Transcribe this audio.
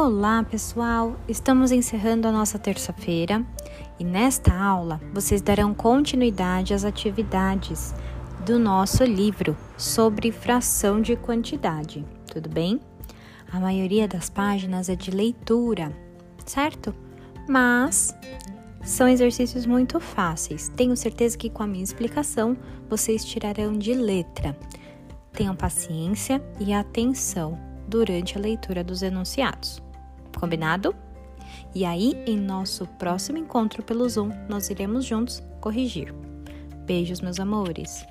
Olá, pessoal! Estamos encerrando a nossa terça-feira e nesta aula vocês darão continuidade às atividades do nosso livro sobre fração de quantidade, tudo bem? A maioria das páginas é de leitura, certo? Mas são exercícios muito fáceis. Tenho certeza que com a minha explicação vocês tirarão de letra. Tenham paciência e atenção durante a leitura dos enunciados. Combinado? E aí, em nosso próximo encontro pelo Zoom, nós iremos juntos corrigir. Beijos, meus amores!